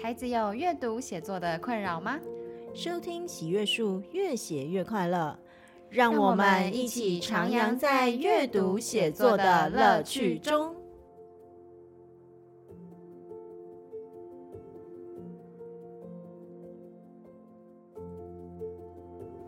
孩子有阅读写作的困扰吗？收听喜阅树，越写越快乐。让我们一起徜徉在阅读写作的乐趣中。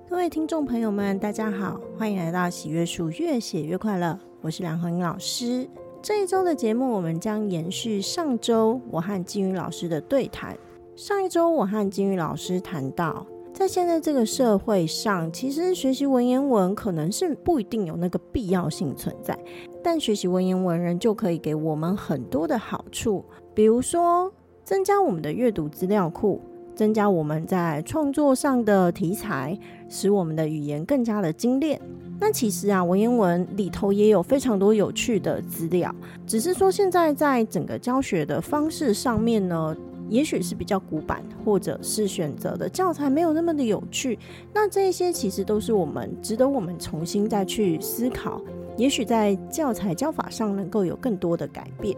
各位听众朋友们，大家好，欢迎来到喜阅树，越写越快乐。我是梁虹莹老师。这一周的节目，我们将延续上周我和金鱼老师的对谈。上一周，我和金鱼老师谈到，在现在这个社会上，其实学习文言文可能是不一定有那个必要性存在，但学习文言文仍旧可以给我们很多的好处，比如说增加我们的阅读资料库，增加我们在创作上的题材，使我们的语言更加的精炼。那其实啊，文言文里头也有非常多有趣的资料，只是说现在在整个教学的方式上面呢，也许是比较古板，或者是选择的教材没有那么的有趣。那这些其实都是我们值得我们重新再去思考，也许在教材教法上能够有更多的改变。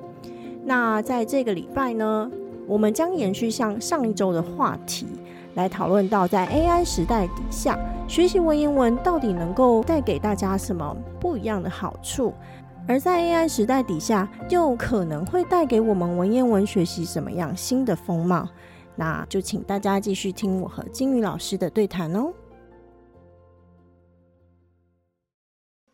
那在这个礼拜呢，我们将延续像上一周的话题。来讨论到在 AI 时代底下，学习文言文到底能够带给大家什么不一样的好处？而在 AI 时代底下，又可能会带给我们文言文学习什么样新的风貌？那就请大家继续听我和金鱼老师的对谈哦。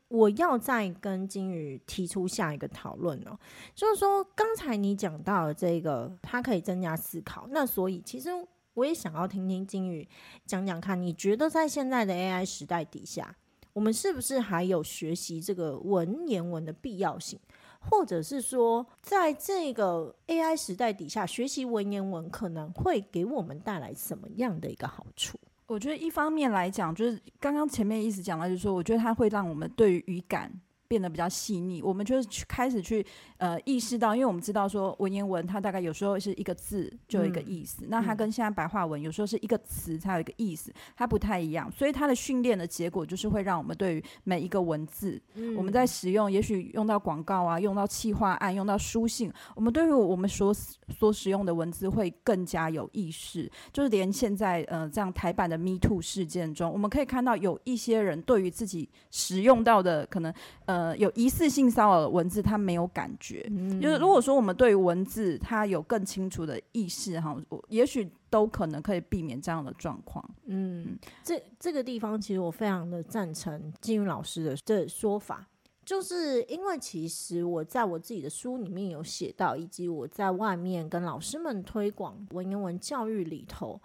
我要再跟金鱼提出下一个讨论哦，就是说刚才你讲到的这个，它可以增加思考，那所以其实。我也想要听听金鱼讲讲看，你觉得在现在的 AI 时代底下，我们是不是还有学习这个文言文的必要性？或者是说，在这个 AI 时代底下，学习文言文可能会给我们带来什么样的一个好处？我觉得一方面来讲，就是刚刚前面一直讲到，就是说，我觉得它会让我们对于语感。变得比较细腻，我们就是去开始去呃意识到，因为我们知道说文言文它大概有时候是一个字就有一个意思，嗯、那它跟现在白话文有时候是一个词才有一个意思，它不太一样，所以它的训练的结果就是会让我们对于每一个文字，嗯、我们在使用，也许用到广告啊，用到企划案，用到书信，我们对于我们所所使用的文字会更加有意识，就是连现在呃这样台版的 Me Too 事件中，我们可以看到有一些人对于自己使用到的可能呃。呃，有疑似性骚扰的文字，他没有感觉。嗯、就是如果说我们对于文字，他有更清楚的意识，哈，我也许都可能可以避免这样的状况。嗯，这这个地方其实我非常的赞成金鱼老师的这说法，就是因为其实我在我自己的书里面有写到，以及我在外面跟老师们推广文言文教育里头，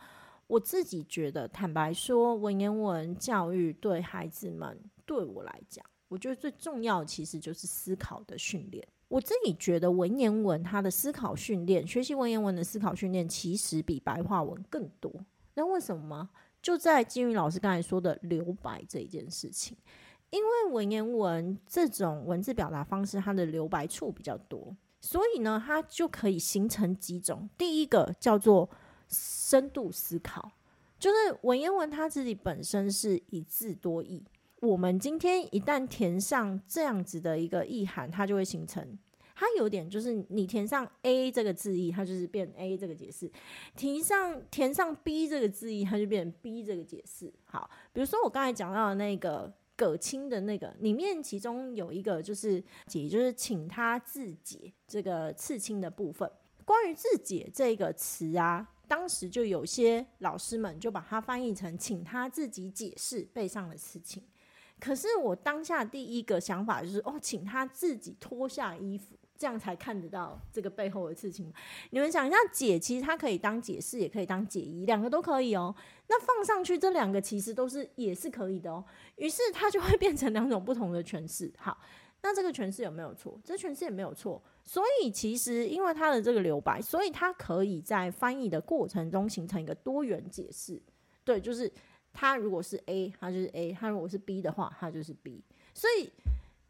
我自己觉得，坦白说，文言文教育对孩子们，对我来讲。我觉得最重要的其实就是思考的训练。我自己觉得文言文它的思考训练，学习文言文的思考训练其实比白话文更多。那为什么吗？就在金鱼老师刚才说的留白这一件事情，因为文言文这种文字表达方式，它的留白处比较多，所以呢，它就可以形成几种。第一个叫做深度思考，就是文言文它自己本身是一字多义。我们今天一旦填上这样子的一个意涵，它就会形成。它有点就是你填上 A 这个字义，它就是变 A 这个解释；填上填上 B 这个字义，它就变 B 这个解释。好，比如说我刚才讲到的那个葛青的那个里面，其中有一个就是解，就是请他自解这个刺青的部分。关于自解这个词啊，当时就有些老师们就把它翻译成请他自己解释背上的刺青。可是我当下第一个想法就是，哦，请他自己脱下衣服，这样才看得到这个背后的事情。你们想一下，解其实它可以当解释，也可以当解疑，两个都可以哦。那放上去这两个其实都是也是可以的哦。于是它就会变成两种不同的诠释。好，那这个诠释有没有错？这诠释也没有错。所以其实因为它的这个留白，所以它可以在翻译的过程中形成一个多元解释。对，就是。它如果是 A，它就是 A；它如果是 B 的话，它就是 B。所以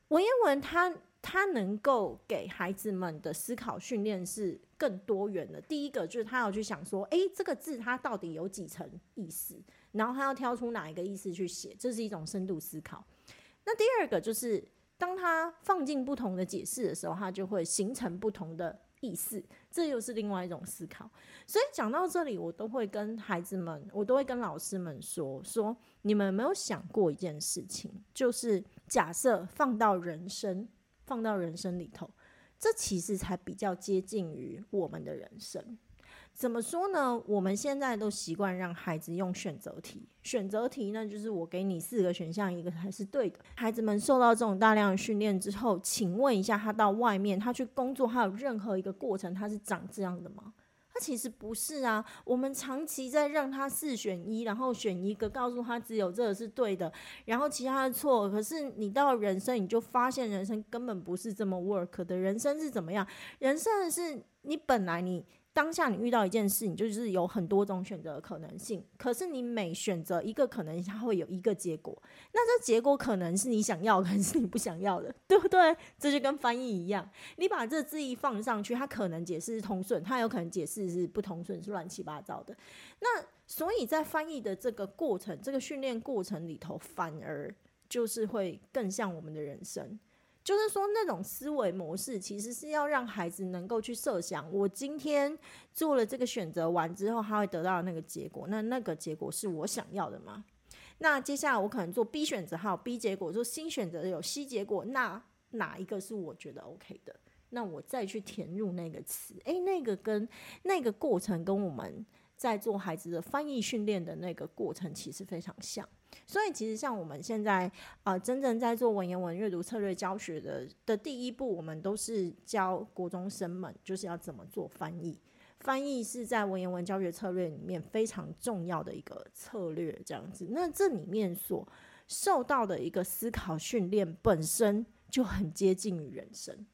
文言文它它能够给孩子们的思考训练是更多元的。第一个就是他要去想说，哎，这个字它到底有几层意思，然后他要挑出哪一个意思去写，这是一种深度思考。那第二个就是当他放进不同的解释的时候，它就会形成不同的意思？这又是另外一种思考。所以讲到这里，我都会跟孩子们，我都会跟老师们说：说你们有没有想过一件事情，就是假设放到人生，放到人生里头，这其实才比较接近于我们的人生。怎么说呢？我们现在都习惯让孩子用选择题，选择题呢，就是我给你四个选项，一个才是对的。孩子们受到这种大量的训练之后，请问一下，他到外面他去工作，他有任何一个过程他是长这样的吗？他其实不是啊。我们长期在让他四选一，然后选一个，告诉他只有这个是对的，然后其他的错。可是你到人生，你就发现人生根本不是这么 work 的。人生是怎么样？人生是你本来你。当下你遇到一件事，你就是有很多种选择的可能性。可是你每选择一个可能，它会有一个结果。那这结果可能是你想要的，可能是你不想要的，对不对？这就跟翻译一样，你把这字义放上去，它可能解释是通顺，它有可能解释是不通顺，是乱七八糟的。那所以在翻译的这个过程、这个训练过程里头，反而就是会更像我们的人生。就是说，那种思维模式其实是要让孩子能够去设想：我今天做了这个选择完之后，他会得到那个结果。那那个结果是我想要的吗？那接下来我可能做 B 选择，还有 B 结果；做 C 选择有 C 结果。那哪一个是我觉得 OK 的？那我再去填入那个词。诶，那个跟那个过程跟我们在做孩子的翻译训练的那个过程其实非常像。所以，其实像我们现在啊、呃，真正在做文言文阅读策略教学的的第一步，我们都是教国中生们，就是要怎么做翻译。翻译是在文言文教学策略里面非常重要的一个策略，这样子。那这里面所受到的一个思考训练，本身就很接近于人生。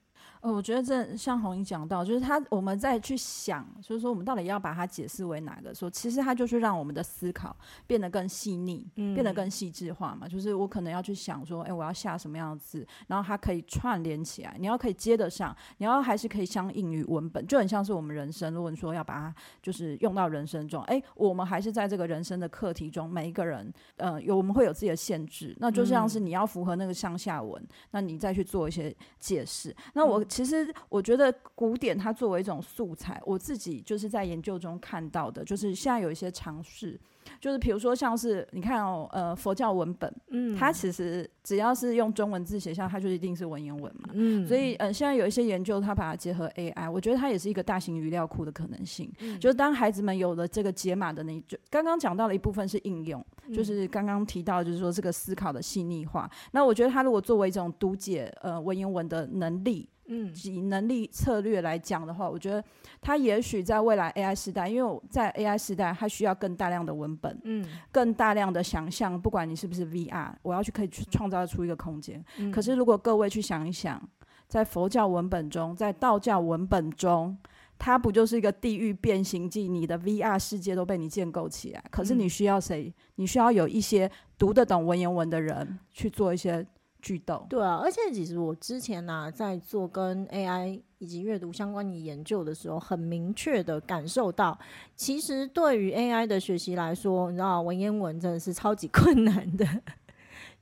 呃，我觉得这像红英讲到，就是他我们再去想，就是说我们到底要把它解释为哪个？说其实它就是让我们的思考变得更细腻，嗯、变得更细致化嘛。就是我可能要去想说，哎，我要下什么样的字，然后它可以串联起来，你要可以接得上，你要还是可以相应于文本，就很像是我们人生。如果你说要把它就是用到人生中，哎，我们还是在这个人生的课题中，每一个人，呃，有我们会有自己的限制，那就像是你要符合那个上下文，那你再去做一些解释。那我。其实我觉得古典它作为一种素材，我自己就是在研究中看到的，就是现在有一些尝试，就是比如说像是你看哦，呃，佛教文本，嗯，它其实只要是用中文字写下，它就一定是文言文嘛，嗯，所以呃，现在有一些研究，它把它结合 AI，我觉得它也是一个大型语料库的可能性。嗯，就是当孩子们有了这个解码的那，就刚刚讲到的一部分是应用，就是刚刚提到就是说这个思考的细腻化。那我觉得它如果作为一种读解呃文言文的能力。嗯，以能力策略来讲的话，我觉得它也许在未来 AI 时代，因为我在 AI 时代，它需要更大量的文本，嗯，更大量的想象。不管你是不是 VR，我要去可以去创造出一个空间。嗯，可是如果各位去想一想，在佛教文本中，在道教文本中，它不就是一个地狱变形记？你的 VR 世界都被你建构起来，可是你需要谁？你需要有一些读得懂文言文的人去做一些。巨斗对啊，而且其实我之前呢、在做跟 AI 以及阅读相关的研究的时候，很明确的感受到，其实对于 AI 的学习来说，你知道文言文真的是超级 困难的，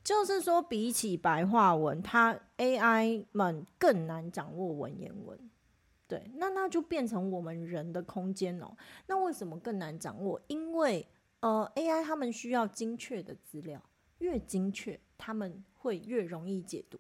就是说比起白话文，它 AI 们更难掌握文言文。对，那那就变成我们人的空间哦。那为什么更难掌握？因为呃，AI 他们需要精确的资料，越精确，他们。会越容易解读，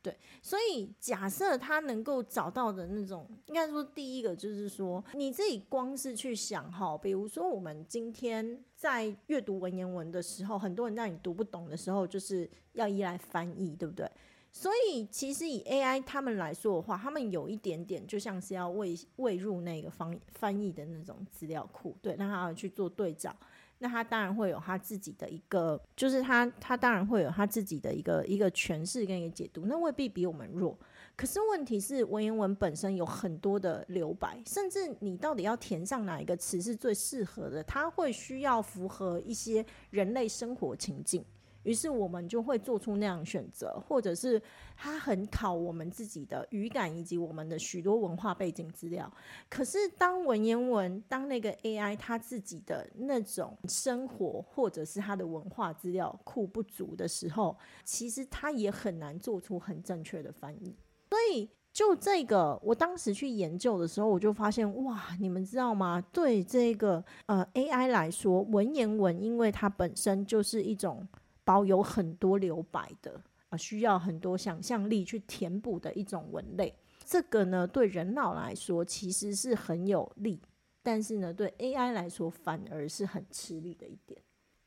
对，所以假设他能够找到的那种，应该说第一个就是说，你自己光是去想哈，比如说我们今天在阅读文言文的时候，很多人在你读不懂的时候，就是要依赖翻译，对不对？所以其实以 AI 他们来说的话，他们有一点点就像是要喂喂入那个翻翻译的那种资料库，对，让他要去做对照。那他当然会有他自己的一个，就是他他当然会有他自己的一个一个诠释跟一个解读，那未必比我们弱。可是问题是文言文本身有很多的留白，甚至你到底要填上哪一个词是最适合的，它会需要符合一些人类生活情境。于是我们就会做出那样选择，或者是它很考我们自己的语感以及我们的许多文化背景资料。可是当文言文，当那个 AI 它自己的那种生活或者是它的文化资料库不足的时候，其实它也很难做出很正确的翻译。所以。就这个，我当时去研究的时候，我就发现哇，你们知道吗？对这个呃 AI 来说，文言文因为它本身就是一种保有很多留白的啊、需要很多想象力去填补的一种文类。这个呢，对人脑来说其实是很有利，但是呢，对 AI 来说反而是很吃力的一点。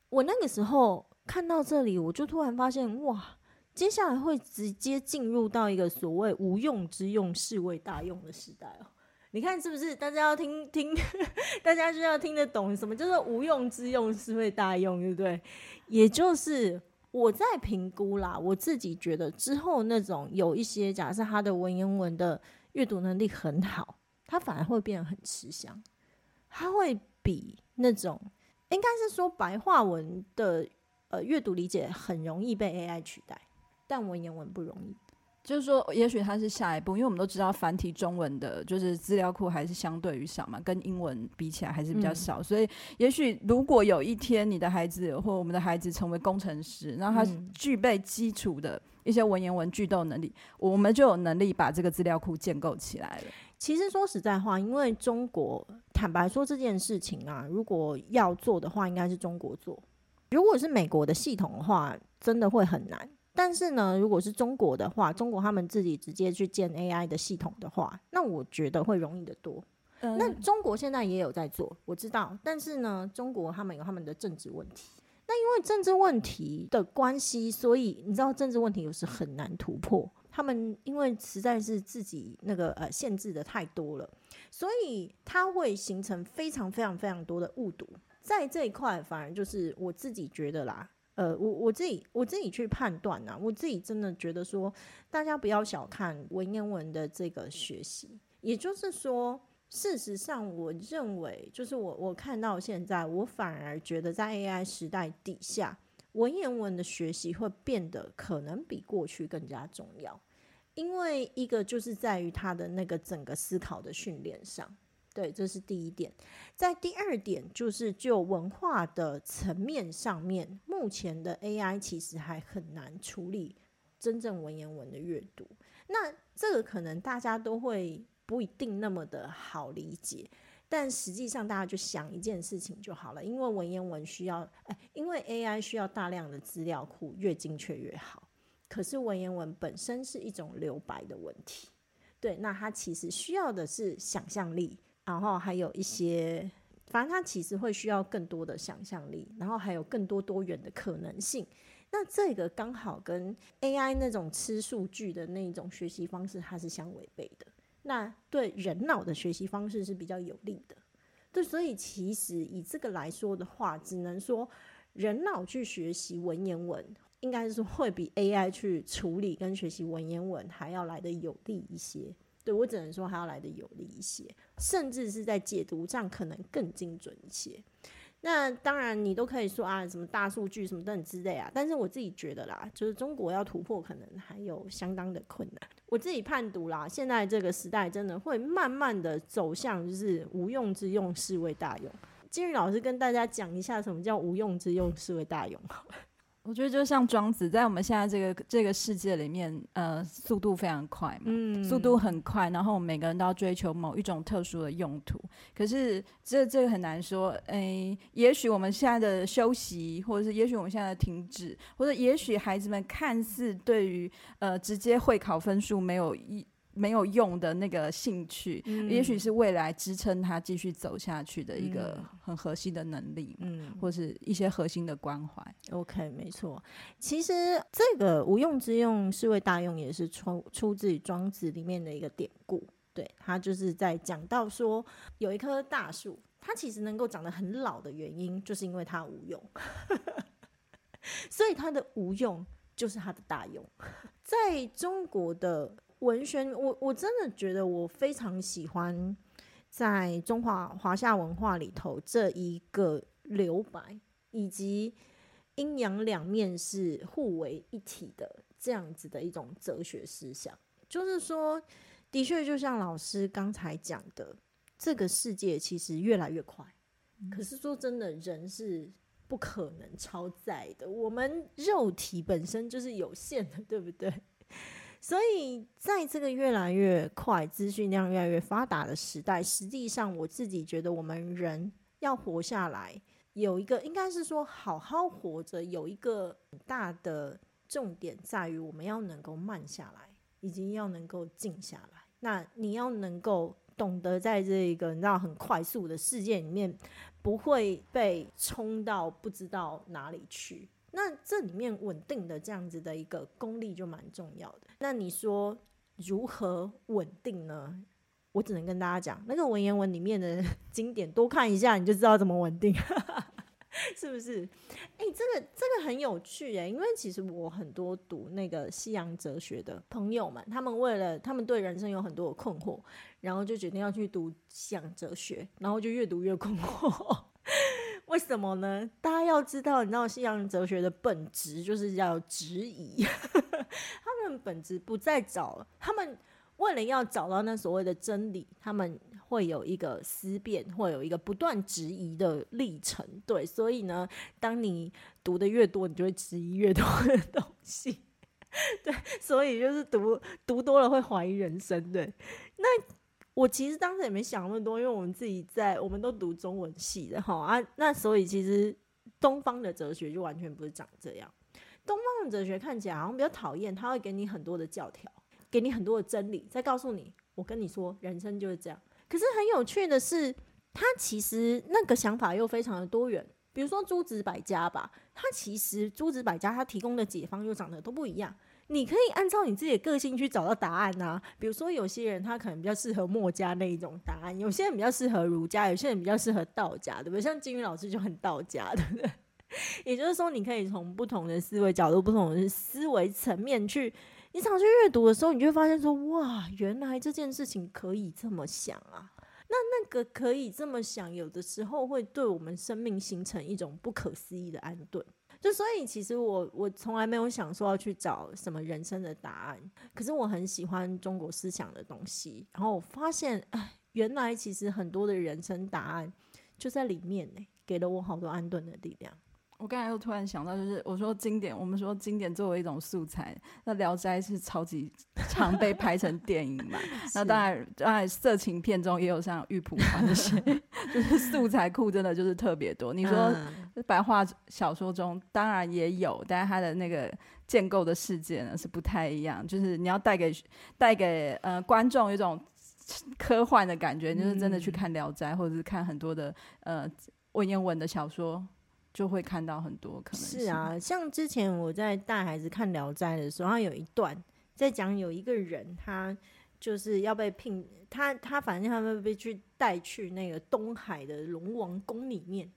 我那个时候看到这里，我就突然发现哇。接下来会直接进入到一个所谓无用之用是为大用的时代哦。你看是不是？大家要听听，大家就要听得懂什么叫做无用之用是会大用，对不对？也就是我在评估啦，我自己觉得之后那种有一些假设他的文言文的阅读能力很好，他反而会变得很吃香，他会比那种应该是说白话文的呃阅读理解很容易被 AI 取代。但文言文不容易，就是说，也许它是下一步，因为我们都知道繁体中文的，就是资料库还是相对于少嘛，跟英文比起来还是比较少。嗯、所以，也许如果有一天你的孩子或我们的孩子成为工程师，然后他具备基础的一些文言文句读能力，嗯、我们就有能力把这个资料库建构起来了。其实说实在话，因为中国坦白说这件事情啊，如果要做的话，应该是中国做；如果是美国的系统的话，真的会很难。但是呢，如果是中国的话，中国他们自己直接去建 AI 的系统的话，那我觉得会容易得多。嗯。那中国现在也有在做，我知道。但是呢，中国他们有他们的政治问题。那因为政治问题的关系，所以你知道政治问题有时很难突破。他们因为实在是自己那个呃限制的太多了，所以它会形成非常非常非常多的误读。在这一块，反而就是我自己觉得啦。呃，我我自己我自己去判断啊，我自己真的觉得说，大家不要小看文言文的这个学习。也就是说，事实上，我认为就是我我看到现在，我反而觉得在 AI 时代底下，文言文的学习会变得可能比过去更加重要，因为一个就是在于它的那个整个思考的训练上。对，这是第一点。在第二点，就是就文化的层面上面，目前的 AI 其实还很难处理真正文言文的阅读。那这个可能大家都会不一定那么的好理解，但实际上大家就想一件事情就好了，因为文言文需要，哎，因为 AI 需要大量的资料库，越精确越好。可是文言文本身是一种留白的问题，对，那它其实需要的是想象力。然后还有一些，反正它其实会需要更多的想象力，然后还有更多多元的可能性。那这个刚好跟 AI 那种吃数据的那种学习方式，它是相违背的。那对人脑的学习方式是比较有利的。对，所以其实以这个来说的话，只能说人脑去学习文言文，应该是会比 AI 去处理跟学习文言文还要来的有利一些。对，我只能说还要来的有利一些，甚至是在解读上可能更精准一些。那当然，你都可以说啊，什么大数据什么等等之类啊。但是我自己觉得啦，就是中国要突破，可能还有相当的困难。我自己判读啦，现在这个时代真的会慢慢的走向就是无用之用是为大用。金玉老师跟大家讲一下，什么叫无用之用是为大用。我觉得就像庄子，在我们现在这个这个世界里面，呃，速度非常快嘛，嗯，速度很快，然后我们每个人都要追求某一种特殊的用途。可是这这个很难说，哎、欸，也许我们现在的休息，或者是也许我们现在的停止，或者也许孩子们看似对于呃直接会考分数没有一。没有用的那个兴趣，嗯、也许是未来支撑他继续走下去的一个很核心的能力，嗯，或是一些核心的关怀。OK，没错。其实这个无用之用是为大用，也是出出自于庄子里面的一个典故。对，他就是在讲到说，有一棵大树，它其实能够长得很老的原因，就是因为它无用，所以它的无用就是它的大用。在中国的。文宣，我我真的觉得我非常喜欢在中华华夏文化里头这一个留白，以及阴阳两面是互为一体的这样子的一种哲学思想。就是说，的确就像老师刚才讲的，这个世界其实越来越快，可是说真的，人是不可能超载的，我们肉体本身就是有限的，对不对？所以在这个越来越快、资讯量越来越发达的时代，实际上我自己觉得，我们人要活下来，有一个应该是说好好活着，有一个很大的重点在于，我们要能够慢下来，以及要能够静下来。那你要能够懂得在这个你知道很快速的世界里面，不会被冲到不知道哪里去。那这里面稳定的这样子的一个功力就蛮重要的。那你说如何稳定呢？我只能跟大家讲，那个文言文里面的 经典多看一下，你就知道怎么稳定，是不是？哎、欸，这个这个很有趣哎，因为其实我很多读那个西洋哲学的朋友们，他们为了他们对人生有很多的困惑，然后就决定要去读西洋哲学，然后就越读越困惑。为什么呢？大家要知道，你知道西洋哲学的本质就是要质疑，他们本质不再找，他们为了要找到那所谓的真理，他们会有一个思辨，会有一个不断质疑的历程。对，所以呢，当你读的越多，你就会质疑越多的东西。对，所以就是读读多了会怀疑人生。对，那。我其实当时也没想那么多，因为我们自己在，我们都读中文系的哈啊，那所以其实东方的哲学就完全不是长这样。东方的哲学看起来好像比较讨厌，他会给你很多的教条，给你很多的真理，再告诉你，我跟你说，人生就是这样。可是很有趣的是，他其实那个想法又非常的多元。比如说诸子百家吧，他其实诸子百家他提供的解方又长得都不一样。你可以按照你自己的个性去找到答案呐、比如说，有些人他可能比较适合墨家那一种答案，有些人比较适合儒家，有些人比较适合道家，对不对？像金鱼老师就很道家，对不对？也就是说，你可以从不同的思维角度、不同的思维层面去，你常去阅读的时候，你就会发现说，哇，原来这件事情可以这么想啊。那那个可以这么想，有的时候会对我们生命形成一种不可思议的安顿。就所以，其实我我从来没有想说要去找什么人生的答案，可是我很喜欢中国思想的东西，然后我发现，哎，原来其实很多的人生答案就在里面呢，给了我好多安顿的力量。我刚才又突然想到，就是我说经典，我们说经典作为一种素材，那《聊斋》是超级 常被拍成电影嘛？那当然，当然色情片中也有像玉蒲团这些，就是素材库真的就是特别多。你说白话小说中当然也有，但是它的那个建构的世界呢是不太一样，就是你要带给带给呃观众一种科幻的感觉，就是真的去看《聊斋》或者是看很多的呃文言文的小说。就会看到很多可能是啊，像之前我在带孩子看《聊斋》的时候，他有一段在讲有一个人，他就是要被聘，他他反正他们被去带去那个东海的龙王宫里面，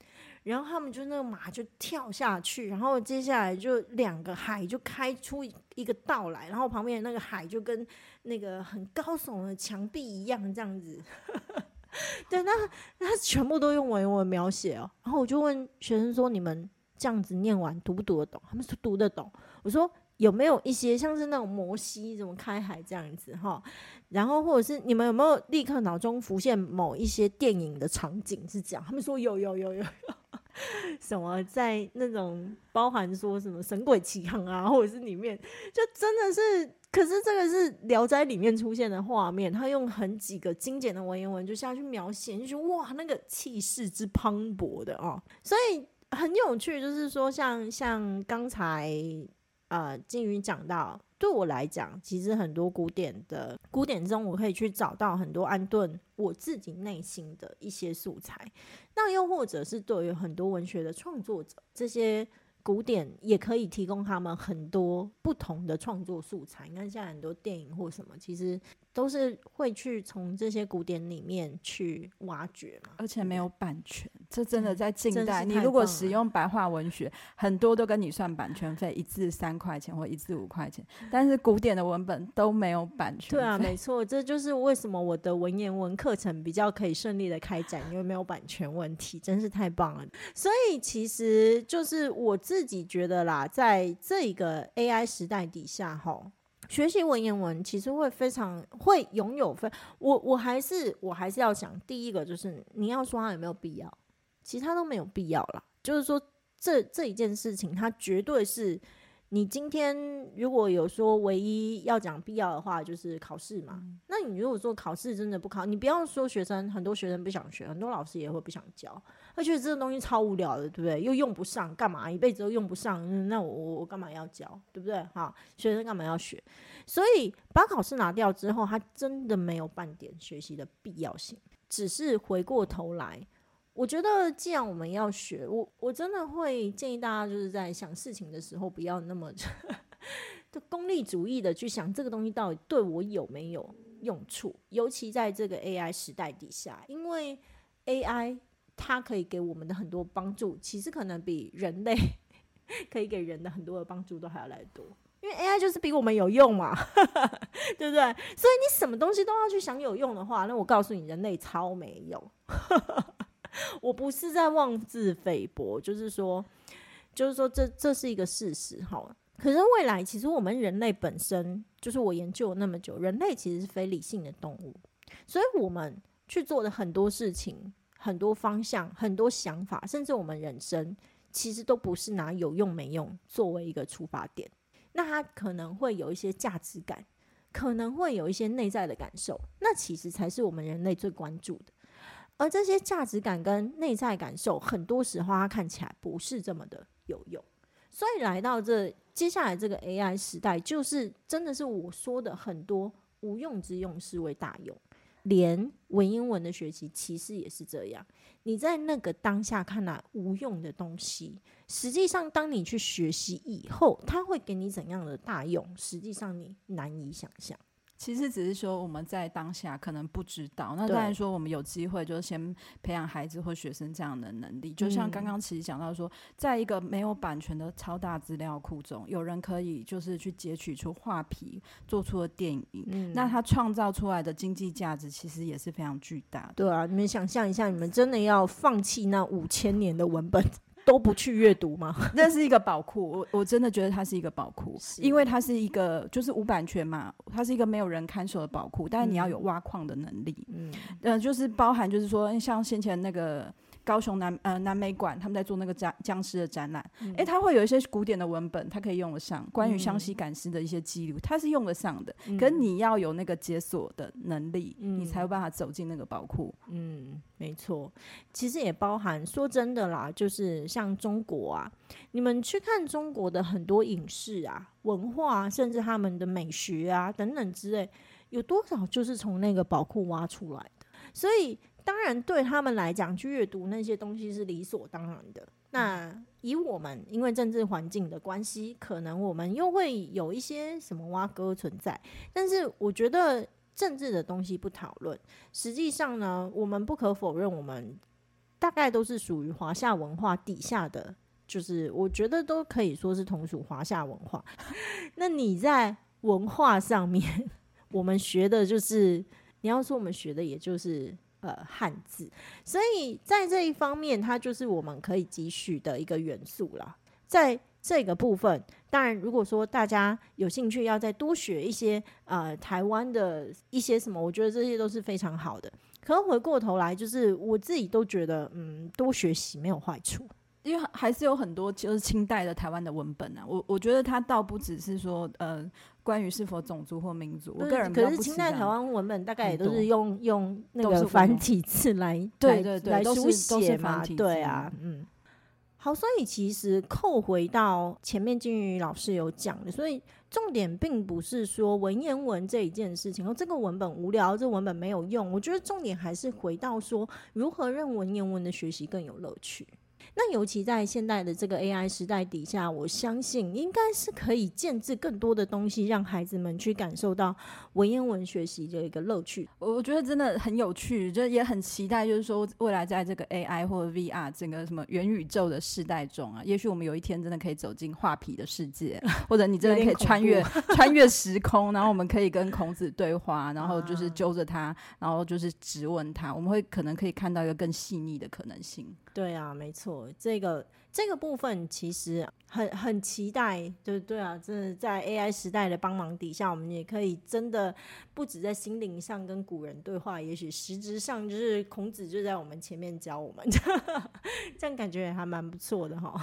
然后他们就那个马就跳下去，然后接下来就两个海就开出一个道来，然后旁边那个海就跟那个很高耸的墙壁一样这样子。对，那那全部都用文言文描写哦。然后我就问学生说：“你们这样子念完读不读得懂？”他们说读得懂。我说：“有没有一些像是那种摩西怎么开海这样子哈？然后或者是你们有没有立刻脑中浮现某一些电影的场景是这样？”他们说：“有有有有有。” 什么在那种包含说什么神鬼奇航啊，或者是里面就真的是。可是这个是《聊斋》里面出现的画面，他用很几个精简的文言文就下去描写，就是哇，那个气势之磅礴的哦，所以很有趣。就是说像，像像刚才呃金鱼讲到，对我来讲，其实很多古典的古典中，我可以去找到很多安顿我自己内心的一些素材。那又或者是对于很多文学的创作者，这些。古典也可以提供他们很多不同的创作素材。你看，现在很多电影或什么，其实都是会去从这些古典里面去挖掘嘛。而且没有版权，这真的在近代，你如果使用白话文学，很多都跟你算版权费，一字三块钱或一字五块钱。但是古典的文本都没有版权。对啊，没错，这就是为什么我的文言文课程比较可以顺利的开展，因为没有版权问题，真是太棒了。所以其实就是我自。己觉得啦，在这一个 AI 时代底下，哈，学习文言文其实会非常会拥有非我我还是我还是要讲，第一个就是你要说它有没有必要，其他都没有必要啦。就是说这这一件事情，它绝对是你今天如果有说唯一要讲必要的话，就是考试嘛。嗯、那你如果说考试真的不考，你不要说学生，很多学生不想学，很多老师也会不想教，他觉得这个东西超无聊的，对不对？又用不上，干嘛一辈子都用不上？嗯、那我我我干嘛要教，对不对？哈，学生干嘛要学？所以把考试拿掉之后，他真的没有半点学习的必要性。只是回过头来。我觉得，既然我们要学，我我真的会建议大家，就是在想事情的时候，不要那么就功利主义的去想这个东西到底对我有没有用处。尤其在这个 AI 时代底下，因为 AI 它可以给我们的很多帮助，其实可能比人类 可以给人的很多的帮助都还要来得多。因为 AI 就是比我们有用嘛，对不对？所以你什么东西都要去想有用的话，那我告诉你，人类超没用。我不是在妄自菲薄，就是说，就是说这，这是一个事实，好。可是未来，其实我们人类本身，就是我研究了那么久，人类其实是非理性的动物，所以我们去做的很多事情、很多方向、很多想法，甚至我们人生，其实都不是拿有用没用作为一个出发点。那它可能会有一些价值感，可能会有一些内在的感受，那其实才是我们人类最关注的。而这些价值感跟内在感受，很多时候它看起来不是这么的有用，所以来到这接下来这个 AI 时代，就是真的是我说的很多无用之用是为大用，连文言文的学习其实也是这样。你在那个当下看来无用的东西，实际上当你去学习以后，它会给你怎样的大用？实际上你难以想象。其实只是说我们在当下可能不知道，那当然说我们有机会就先培养孩子或学生这样的能力。就像刚刚其实讲到说，在一个没有版权的超大资料库中，有人可以就是去截取出画皮做出的电影，嗯、那他创造出来的经济价值其实也是非常巨大的。对啊，你们想象一下，你们真的要放弃那五千年的文本？都不去阅读吗？那是一个宝库，我我真的觉得它是一个宝库，因为它是一个就是无版权嘛，它是一个没有人看守的宝库，但是你要有挖矿的能力，嗯，呃，就是包含就是说像先前那个。高雄南呃南美馆，他们在做那个僵僵尸的展览，诶、嗯，欸，他会有一些古典的文本，它可以用得上。关于湘西赶尸的一些记录，它是用得上的。嗯、可是你要有那个解锁的能力，嗯、你才有办法走进那个宝库。嗯，没错。其实也包含说真的啦，就是像中国啊，你们去看中国的很多影视啊、文化，甚至他们的美学啊等等之类，有多少就是从那个宝库挖出来的？所以。当然，对他们来讲，去阅读那些东西是理所当然的。那以我们，因为政治环境的关系，可能我们又会有一些什么挖哥存在。但是，我觉得政治的东西不讨论。实际上呢，我们不可否认，我们大概都是属于华夏文化底下的，就是我觉得都可以说是同属华夏文化。那你在文化上面，我们学的就是，你要说我们学的，也就是。呃，汉字，所以在这一方面，它就是我们可以汲取的一个元素了。在这个部分，当然，如果说大家有兴趣要再多学一些呃台湾的一些什么，我觉得这些都是非常好的。可回过头来，就是我自己都觉得，嗯，多学习没有坏处。因为还是有很多就是清代的台湾的文本啊，我我觉得它倒不只是说呃关于是否种族或民族，我个人可是清代台湾文本大概也都是用用那个繁体字来对对对来书写嘛，对啊，嗯，好，所以其实扣回到前面金鱼老师有讲的，所以重点并不是说文言文这一件事情，哦，这个文本无聊，这个文本没有用，我觉得重点还是回到说如何让文言文的学习更有乐趣。那尤其在现代的这个 AI 时代底下，我相信应该是可以建制更多的东西，让孩子们去感受到文言文学习的一个乐趣。我觉得真的很有趣，就也很期待，就是说未来在这个 AI 或者 VR 整个什么元宇宙的时代中啊，也许我们有一天真的可以走进画皮的世界，或者你真的可以穿越穿越时空，然后我们可以跟孔子对话，然后就是揪着他，然后就是质问他，我们会可能可以看到一个更细腻的可能性。对啊，没错，这个这个部分其实很很期待，对对啊，真的在 AI 时代的帮忙底下，我们也可以真的不止在心灵上跟古人对话，也许实质上就是孔子就在我们前面教我们，这样感觉也还蛮不错的哈。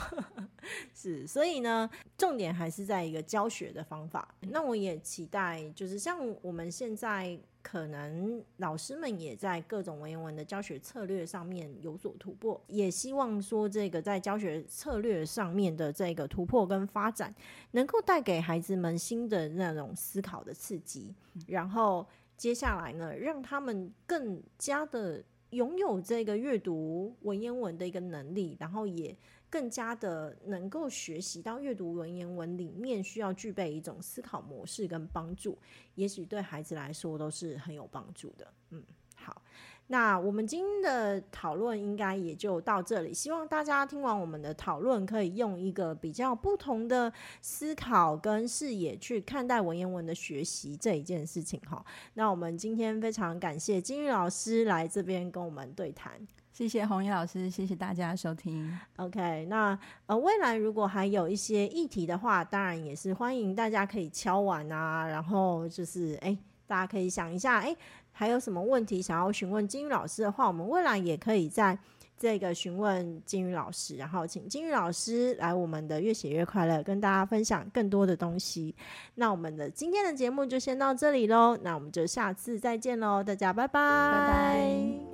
是，所以呢，重点还是在一个教学的方法。那我也期待，就是像我们现在可能老师们也在各种文言文的教学策略上面有所突破，也希望说这个在教学策略上面的这个突破跟发展，能够带给孩子们新的那种思考的刺激，然后接下来呢，让他们更加的拥有这个阅读文言文的一个能力，然后也。更加的能够学习到阅读文言文里面需要具备一种思考模式跟帮助，也许对孩子来说都是很有帮助的。嗯，好，那我们今天的讨论应该也就到这里。希望大家听完我们的讨论，可以用一个比较不同的思考跟视野去看待文言文的学习这一件事情。哈，那我们今天非常感谢金玉老师来这边跟我们对谈。谢谢红衣老师，谢谢大家收听。OK，那呃，未来如果还有一些议题的话，当然也是欢迎大家可以敲完啊，然后就是哎，大家可以想一下，哎，还有什么问题想要询问金宇老师的话，我们未来也可以在这个询问金宇老师，然后请金宇老师来我们的越写越快乐，跟大家分享更多的东西。那我们的今天的节目就先到这里喽，那我们就下次再见喽，大家拜拜，拜拜。